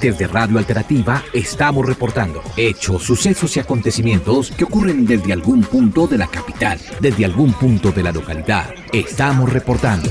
Desde Radio Alternativa estamos reportando hechos, sucesos y acontecimientos que ocurren desde algún punto de la capital, desde algún punto de la localidad. Estamos reportando.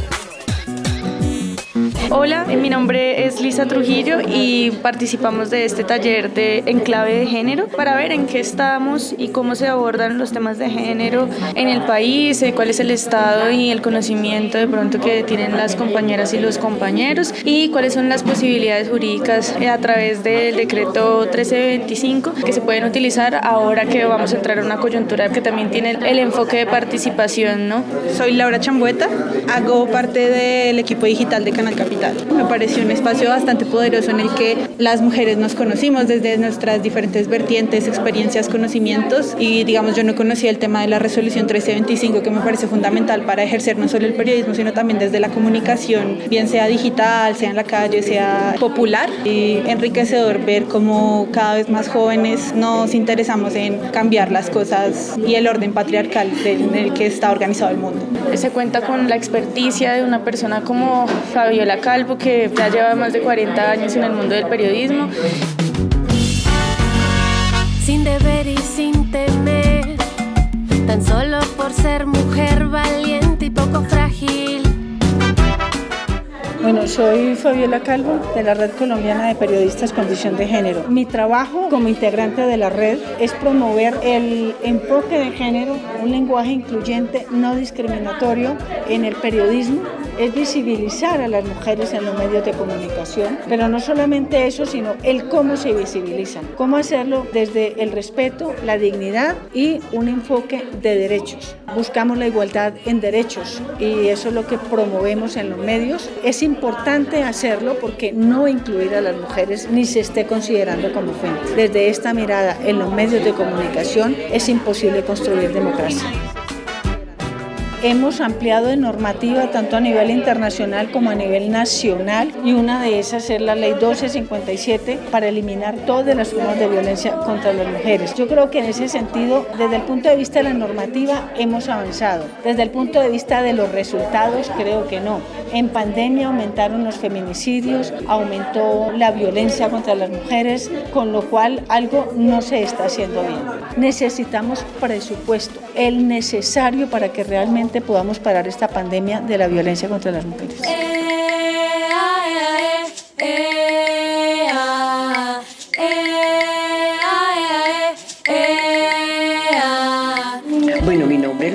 Hola, mi nombre es Lisa Trujillo y participamos de este taller de enclave de género para ver en qué estamos y cómo se abordan los temas de género en el país, eh, cuál es el estado y el conocimiento de pronto que tienen las compañeras y los compañeros y cuáles son las posibilidades jurídicas eh, a través del decreto 1325 que se pueden utilizar ahora que vamos a entrar a una coyuntura que también tiene el enfoque de participación, ¿no? Soy Laura Chambueta, hago parte del equipo digital de Canal Capital me pareció un espacio bastante poderoso en el que las mujeres nos conocimos desde nuestras diferentes vertientes, experiencias, conocimientos. Y digamos yo no conocía el tema de la resolución 1325 que me parece fundamental para ejercer no solo el periodismo sino también desde la comunicación, bien sea digital, sea en la calle, sea popular. Y enriquecedor ver cómo cada vez más jóvenes nos interesamos en cambiar las cosas y el orden patriarcal en el que está organizado el mundo. Se cuenta con la experticia de una persona como Fabiola Calvo, que ya lleva más de 40 años en el mundo del periodismo. Sin deber y sin temer, tan solo por ser mujer valiente y poco frágil. Bueno, soy Fabiola Calvo de la Red Colombiana de Periodistas Condición de Género. Mi trabajo como integrante de la red es promover el enfoque de género, un lenguaje incluyente, no discriminatorio en el periodismo es visibilizar a las mujeres en los medios de comunicación, pero no solamente eso, sino el cómo se visibilizan, cómo hacerlo desde el respeto, la dignidad y un enfoque de derechos. Buscamos la igualdad en derechos y eso es lo que promovemos en los medios. Es importante hacerlo porque no incluir a las mujeres ni se esté considerando como fuente. Desde esta mirada en los medios de comunicación es imposible construir democracia. Hemos ampliado de normativa tanto a nivel internacional como a nivel nacional y una de esas es la ley 1257 para eliminar todas las formas de violencia contra las mujeres. Yo creo que en ese sentido, desde el punto de vista de la normativa, hemos avanzado. Desde el punto de vista de los resultados, creo que no. En pandemia aumentaron los feminicidios, aumentó la violencia contra las mujeres, con lo cual algo no se está haciendo bien. Necesitamos presupuesto, el necesario para que realmente podamos parar esta pandemia de la violencia contra las mujeres. Bueno,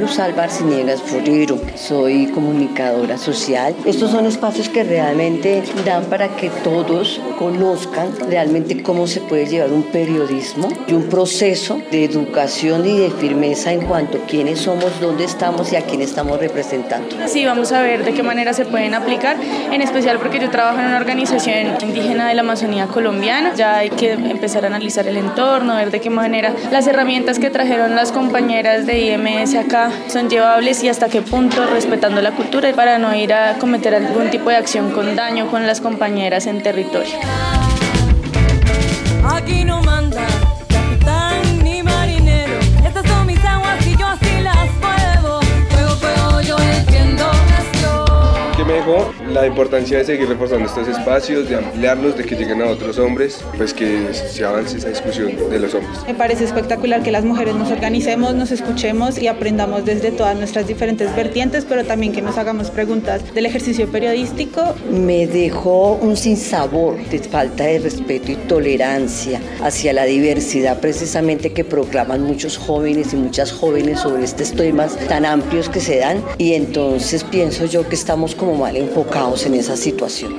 Luz Alba Arciniegas Forero, soy comunicadora social. Estos son espacios que realmente dan para que todos conozcan realmente cómo se puede llevar un periodismo y un proceso de educación y de firmeza en cuanto a quiénes somos, dónde estamos y a quién estamos representando. Sí, vamos a ver de qué manera se pueden aplicar, en especial porque yo trabajo en una organización indígena de la Amazonía colombiana. Ya hay que empezar a analizar el entorno, ver de qué manera las herramientas que trajeron las compañeras de IMS acá son llevables y hasta qué punto respetando la cultura para no ir a cometer algún tipo de acción con daño con las compañeras en territorio. La importancia de seguir reforzando estos espacios, de ampliarlos, de que lleguen a otros hombres, pues que se avance esa discusión de los hombres. Me parece espectacular que las mujeres nos organicemos, nos escuchemos y aprendamos desde todas nuestras diferentes vertientes, pero también que nos hagamos preguntas del ejercicio periodístico. Me dejó un sinsabor de falta de respeto y tolerancia hacia la diversidad precisamente que proclaman muchos jóvenes y muchas jóvenes sobre estos temas tan amplios que se dan y entonces pienso yo que estamos como mal enfocados en esa situación.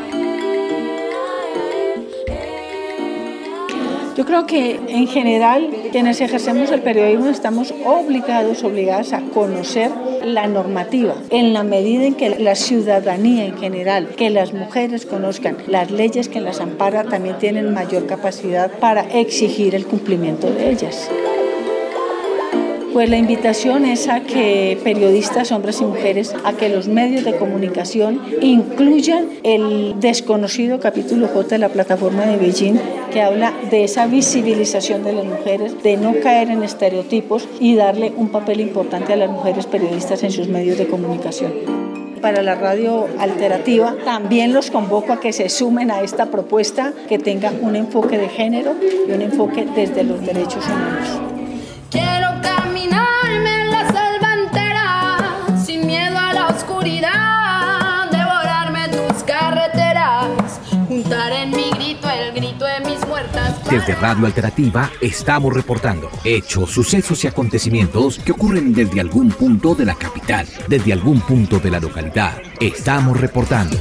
Yo creo que en general quienes ejercemos el periodismo estamos obligados, obligadas a conocer la normativa en la medida en que la ciudadanía en general, que las mujeres conozcan las leyes que las amparan, también tienen mayor capacidad para exigir el cumplimiento de ellas. Pues la invitación es a que periodistas, hombres y mujeres, a que los medios de comunicación incluyan el desconocido capítulo J de la plataforma de Beijing que habla de esa visibilización de las mujeres, de no caer en estereotipos y darle un papel importante a las mujeres periodistas en sus medios de comunicación para la radio alternativa, también los convoco a que se sumen a esta propuesta que tenga un enfoque de género y un enfoque desde los derechos humanos. Desde Radio Alternativa estamos reportando hechos, sucesos y acontecimientos que ocurren desde algún punto de la capital, desde algún punto de la localidad. Estamos reportando.